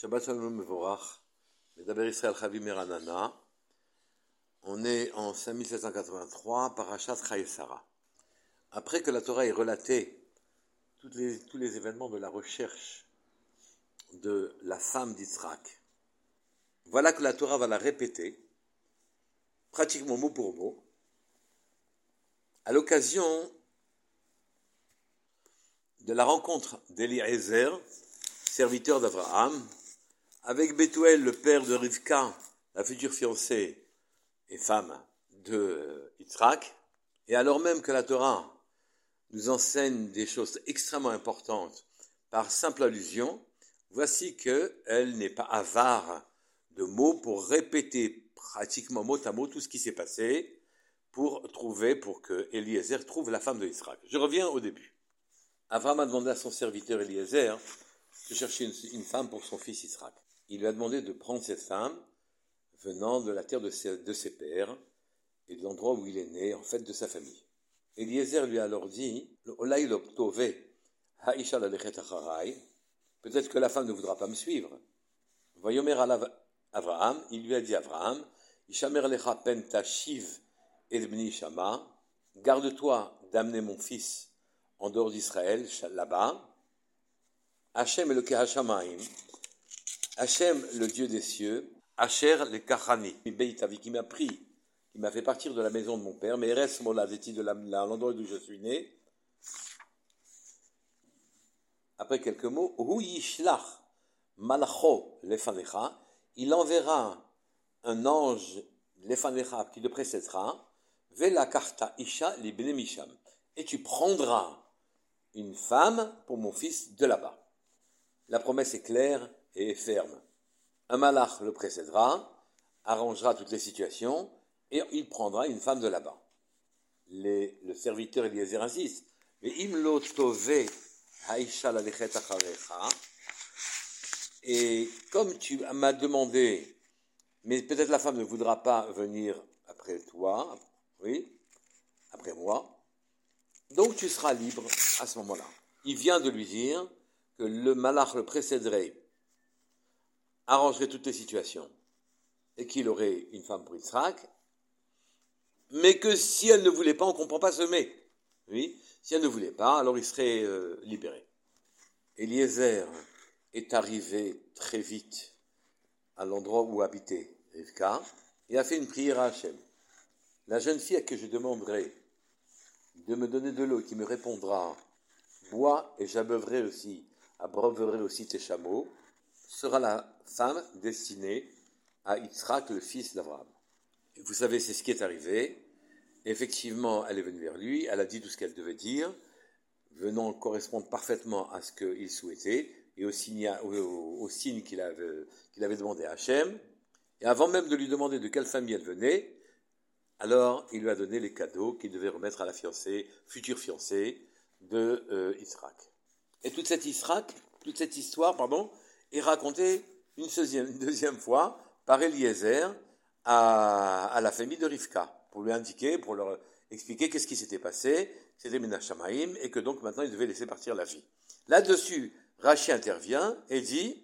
Shabbat Shalom Mevorach, Medaber Israël Chavi Meranana. On est en 5783, Parashat Chayesara. Après que la Torah ait relaté tous les événements de la recherche de la femme d'Israël, voilà que la Torah va la répéter, pratiquement mot pour mot, à l'occasion de la rencontre d'Eliezer, serviteur d'Abraham, avec Bethuel, le père de Rivka, la future fiancée et femme de Yitzhak, et alors même que la Torah nous enseigne des choses extrêmement importantes par simple allusion, voici qu'elle n'est pas avare de mots pour répéter pratiquement mot à mot tout ce qui s'est passé pour trouver, pour que Eliezer trouve la femme de Yitzhak. Je reviens au début. Abraham a demandé à son serviteur Eliezer de chercher une, femme pour son fils Yitzhak il lui a demandé de prendre cette femme venant de la terre de ses, pères et de l'endroit où il est né, en fait de sa famille. Eliezer lui a alors dit, peut-être que la femme ne voudra pas me suivre. Voyomer Abraham, il lui a dit Abraham, garde-toi d'amener mon fils en dehors d'Israël, là-bas. Hachem le Hachem, le Dieu des cieux, Hacher le Kachani, qui m'a pris, qui m'a fait partir de la maison de mon père, mais reste mon de l'endroit où je suis né. Après quelques mots, Hu Yishlach Malacho Lefanecha, il enverra un ange Lefanecha qui le précédera, Vela Karta Isha Misham, et tu prendras une femme pour mon fils de là-bas. La promesse est claire et ferme. Un malach le précédera, arrangera toutes les situations, et il prendra une femme de là-bas. le serviteur Eliezer insiste. Et comme tu m'as demandé, mais peut-être la femme ne voudra pas venir après toi, oui, après moi, donc tu seras libre à ce moment-là. Il vient de lui dire que le malach le précéderait arrangerait toutes les situations et qu'il aurait une femme pour Yitzhak, mais que si elle ne voulait pas, on ne comprend pas ce mais. Oui, si elle ne voulait pas, alors il serait euh, libéré. Eliezer est arrivé très vite à l'endroit où habitait Rivka et a fait une prière à Hachem. La jeune fille à qui je demanderai de me donner de l'eau qui me répondra Bois et j'abreuverai aussi, abreuverai aussi tes chameaux, sera la femme destinée à Yitzhak, le fils d'Abraham. Vous savez, c'est ce qui est arrivé. Effectivement, elle est venue vers lui, elle a dit tout ce qu'elle devait dire, venant correspondre parfaitement à ce qu'il souhaitait et au signe, qu'il avait demandé à Hachem. Et avant même de lui demander de quelle famille elle venait, alors il lui a donné les cadeaux qu'il devait remettre à la fiancée, future fiancée de euh, Et toute cette, toute cette histoire, pardon, est raconté une deuxième, fois par Eliezer à, la famille de Rivka, pour lui indiquer, pour leur expliquer qu'est-ce qui s'était passé, c'était Menachamaim, et que donc maintenant il devait laisser partir la fille. Là-dessus, Rachi intervient et dit,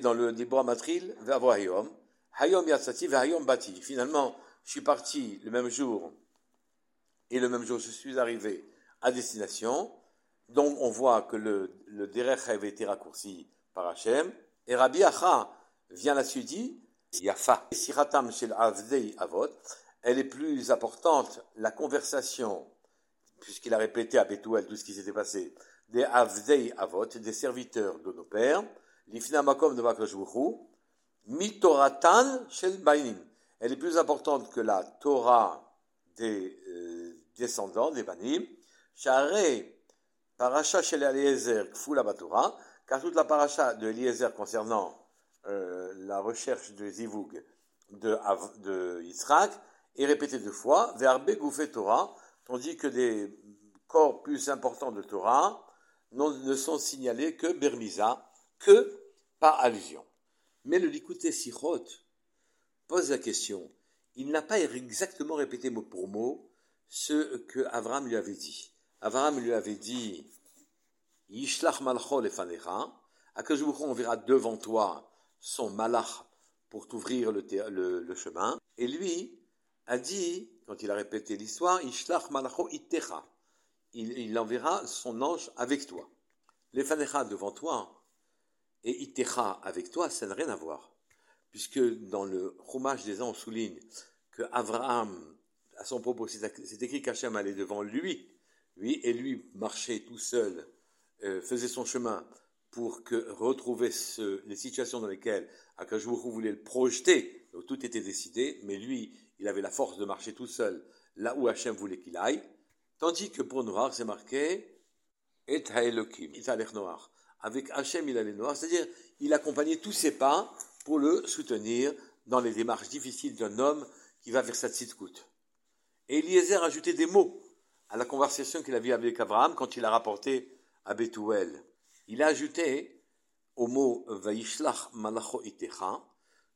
dans le Dibra Matril, Hayom, Hayom Yatsati, Hayom Bati. Finalement, je suis parti le même jour, et le même jour je suis arrivé à destination, donc on voit que le, le derech avait été raccourci par Hachem. Et Rabbi Acha vient la suite dit, Yafa. Siratam shel avdei avot, elle est plus importante, la conversation, puisqu'il a répété à Bethuel tout ce qui s'était passé, des avdei avot, des serviteurs de nos pères, l'ifna makom de mitoratan shel bainim. Elle est plus importante que la Torah des euh, descendants, des banim, share parasha shel kfula batorah, car toute la paracha de Eliezer concernant euh, la recherche de Zivug de, de est répétée deux fois, verbe gouffé Torah, tandis que des corps plus importants de Torah ne sont signalés que Bermiza, que par allusion. Mais le Likuté Sichot pose la question. Il n'a pas exactement répété mot pour mot ce que Avram lui avait dit. Avram lui avait dit Yishlach malcho lefanecha, Akashbuch enverra devant toi son malach pour t'ouvrir le, chemin. Et lui a dit, quand il a répété l'histoire, Ishlach malacho ittecha. Il, il enverra son ange avec toi. Les fanecha devant toi et ittecha avec toi, ça n'a rien à voir. Puisque dans le roumage des ans, on souligne que Abraham, à son propos, c'est écrit qu'Hachem allait devant lui, lui, et lui marchait tout seul, euh, faisait son chemin pour retrouver les situations dans lesquelles Akashbourou voulait le projeter. Donc tout était décidé, mais lui, il avait la force de marcher tout seul là où Hachem voulait qu'il aille. Tandis que pour Noir, c'est marqué Et Haelokim, il l'air noir. Avec Hachem, il allait noir, c'est-à-dire il accompagnait tous ses pas pour le soutenir dans les démarches difficiles d'un homme qui va vers sa tzitkout. Et Eliezer ajouté des mots à la conversation qu'il avait avec Abraham quand il a rapporté à Bethuel. Il a ajouté au mot Vaishlach malacho itecha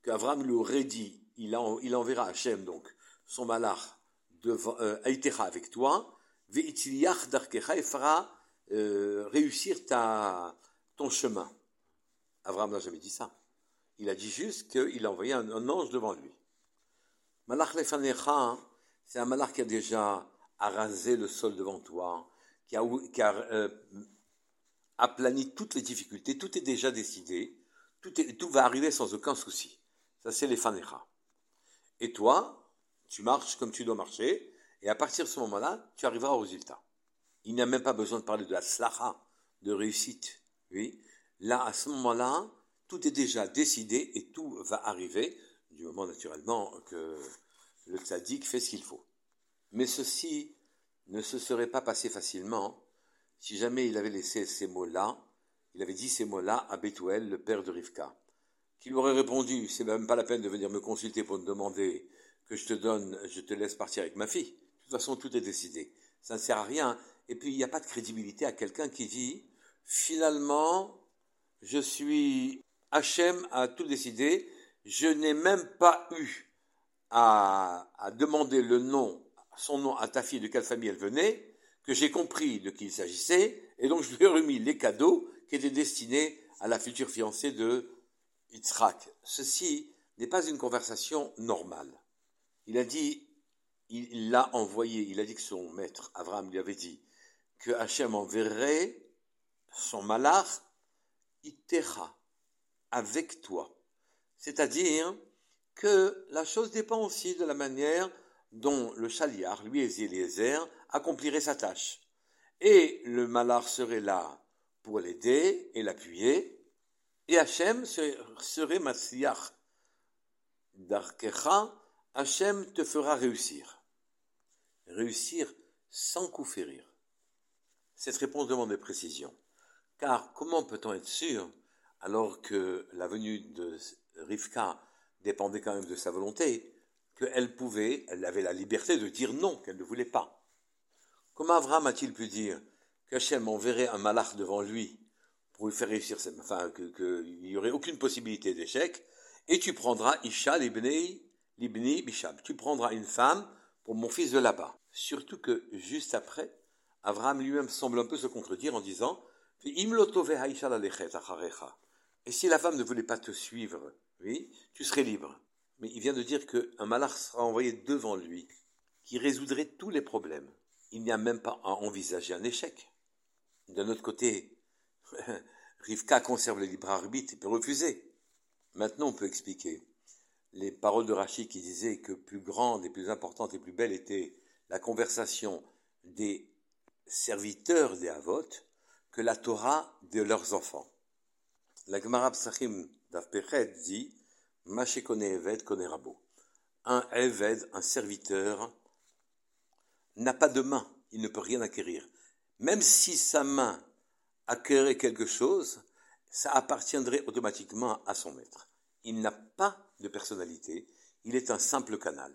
qu'Abraham lui aurait dit il, enverra Hachem, donc son malach, devant, euh, avec toi, ve'itiliach darkecha, et fera euh, réussir ton chemin. Abraham n'a jamais dit ça. Il a dit juste qu'il a envoyé un, ange devant lui. Malach lefanecha, c'est un malach qui a déjà arasé le sol devant toi, qui a, qui a euh, aplani toutes les difficultés, tout est déjà décidé, tout, tout va arriver sans aucun souci. Ça, c'est les. Et toi, tu marches comme tu dois marcher, et à partir de ce moment-là, tu arriveras au résultat. Il n'y a même pas besoin de parler de la slacha, de réussite. Oui. Là, à ce moment-là, tout est déjà décidé et tout va arriver, du moment naturellement que le tzaddik fait ce qu'il faut. Mais ceci ne se serait pas passé facilement si jamais il avait laissé ces mots-là, il avait dit ces mots-là à Bethuel, le père de Rivka, qui lui aurait répondu, c'est même pas la peine de venir me consulter pour me demander que je te donne, je te laisse partir avec ma fille. De toute façon, tout est décidé. Ça ne sert à rien. Et puis, il n'y a pas de crédibilité à quelqu'un qui dit, finalement, je suis, Hachem a tout décidé, je n'ai même pas eu à, à demander le nom, son nom à ta fille, de quelle famille elle venait, que j'ai compris de qui il s'agissait, et donc je lui ai remis les cadeaux qui étaient destinés à la future fiancée de Yitzhak. Ceci n'est pas une conversation normale. Il a dit, il l'a envoyé, il a dit que son maître, Abraham, lui avait dit que Hachem enverrait son malach itera avec toi. C'est-à-dire que la chose dépend aussi de la manière dont le chaliar, lui et Eliezer, accomplirait sa tâche. Et le malar serait là pour l'aider et l'appuyer, et Hachem serait Matsiach. Darkecha, Hachem te fera réussir. Réussir sans coup férir. Cette réponse demande des précisions. Car comment peut-on être sûr, alors que la venue de Rivka dépendait quand même de sa volonté, qu'elle pouvait, elle avait la liberté de dire non, qu'elle ne voulait pas. Comment Abraham a-t-il pu dire qu'Hachem enverrait un malach devant lui pour lui faire réussir, enfin, qu'il n'y aurait aucune possibilité d'échec, et tu prendras Isha libni, libni bishab, tu prendras une femme pour mon fils de là-bas. Surtout que juste après, Abraham lui-même semble un peu se contredire en disant Et si la femme ne voulait pas te suivre, oui, tu serais libre. Mais il vient de dire qu'un malach sera envoyé devant lui, qui résoudrait tous les problèmes. Il n'y a même pas à envisager un échec. D'un autre côté, Rivka conserve le libre arbitre et peut refuser. Maintenant, on peut expliquer les paroles de Rachid qui disaient que plus grande et plus importante et plus belle était la conversation des serviteurs des Havot que la Torah de leurs enfants. La Gemara Psachim dit un Eved, un serviteur, n'a pas de main, il ne peut rien acquérir. Même si sa main acquérait quelque chose, ça appartiendrait automatiquement à son maître. Il n'a pas de personnalité, il est un simple canal.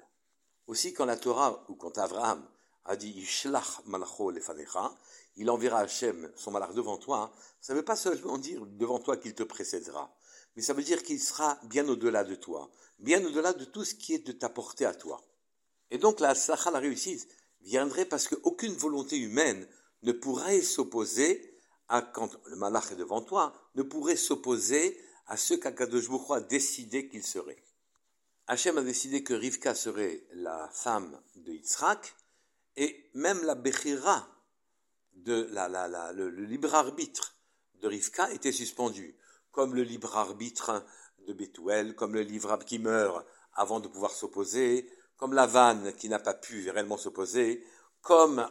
Aussi, quand la Torah, ou quand Abraham a dit Ishlach malacho lefanecha, il enverra Hachem son malach devant toi, ça ne veut pas seulement dire devant toi qu'il te précédera mais ça veut dire qu'il sera bien au-delà de toi, bien au-delà de tout ce qui est de ta portée à toi. Et donc la sacha, la réussite, viendrait parce qu'aucune volonté humaine ne pourrait s'opposer à quand le malach est devant toi, ne pourrait s'opposer à ce qu'Akadosh a décidé qu'il serait. Hachem a décidé que Rivka serait la femme de Yitzhak, et même la Bechira, de la, le, libre arbitre de Rivka était suspendu, comme le libre arbitre de Bethuel, comme le libre arbitre qui meurt avant de pouvoir s'opposer, comme la vanne qui n'a pas pu réellement s'opposer, comme,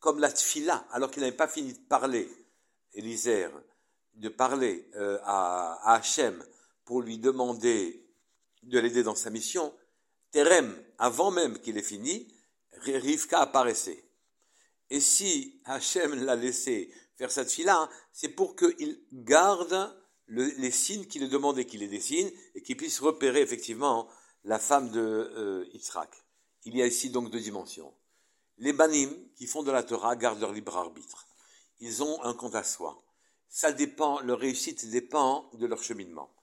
comme la tfila, alors qu'il n'avait pas fini de parler, Élisère, de parler euh, à, à Hachem pour lui demander de l'aider dans sa mission, Terem, avant même qu'il ait fini, Rivka apparaissait. Et si Hachem l'a laissé faire cette fila, c'est pour qu'il garde les signes qu'il demande et qu'il les dessine et qu'il puisse repérer effectivement la femme de euh, Il y a ici donc deux dimensions. Les banim qui font de la Torah gardent leur libre arbitre. Ils ont un compte à soi. Ça dépend, leur réussite dépend de leur cheminement.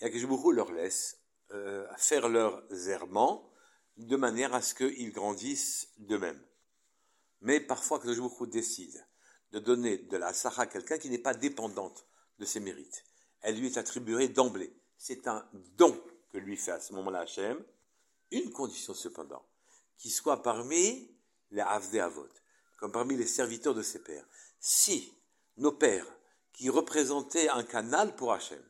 Et Akishbourou leur laisse euh, faire leurs errements de manière à ce qu'ils grandissent d'eux-mêmes. Mais parfois, que le décide de donner de la Sarah à quelqu'un qui n'est pas dépendante de ses mérites. Elle lui est attribuée d'emblée. C'est un don que lui fait à ce moment-là Hachem. Une condition cependant, qu'il soit parmi les Avdé Avot, comme parmi les serviteurs de ses pères. Si nos pères, qui représentaient un canal pour Hachem,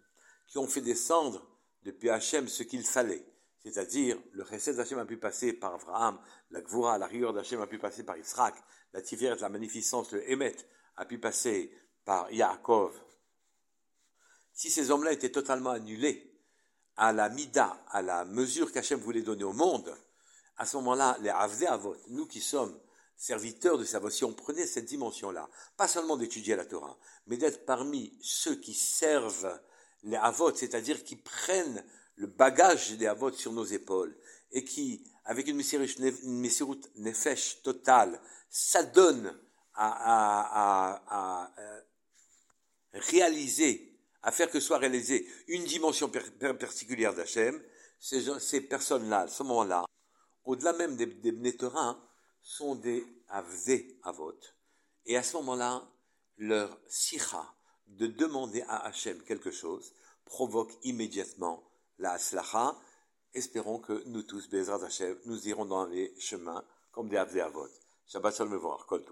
qui ont fait descendre depuis Hachem ce qu'il fallait, c'est-à-dire, le Chesed d'Hachem a pu passer par Abraham, la Gvura, la rigueur d'Hachem a pu passer par Israël, la Tiferet, la magnificence, le Emet a pu passer par Yaakov. Si ces hommes-là étaient totalement annulés à la mida, à la mesure qu'Hachem voulait donner au monde, à ce moment-là, les Avdé Avot, nous qui sommes serviteurs de sa si on prenait cette dimension-là, pas seulement d'étudier la Torah, mais d'être parmi ceux qui servent les Avot, c'est-à-dire qui prennent le bagage des Avot sur nos épaules et qui, avec une Messirut Nefesh totale, s'adonne à, à, réaliser, à faire que soit réalisée une dimension particulière d'Hachem, ces, personnes-là, à ce moment-là, au-delà même des, des sont des Avzé Avot. Et à ce moment-là, leur sikha de demander à Hachem quelque chose provoque immédiatement la aslacha. Espérons que nous tous, Bezrat Hashem, nous irons dans les chemins comme des Avot. Shabbat Shalom Kol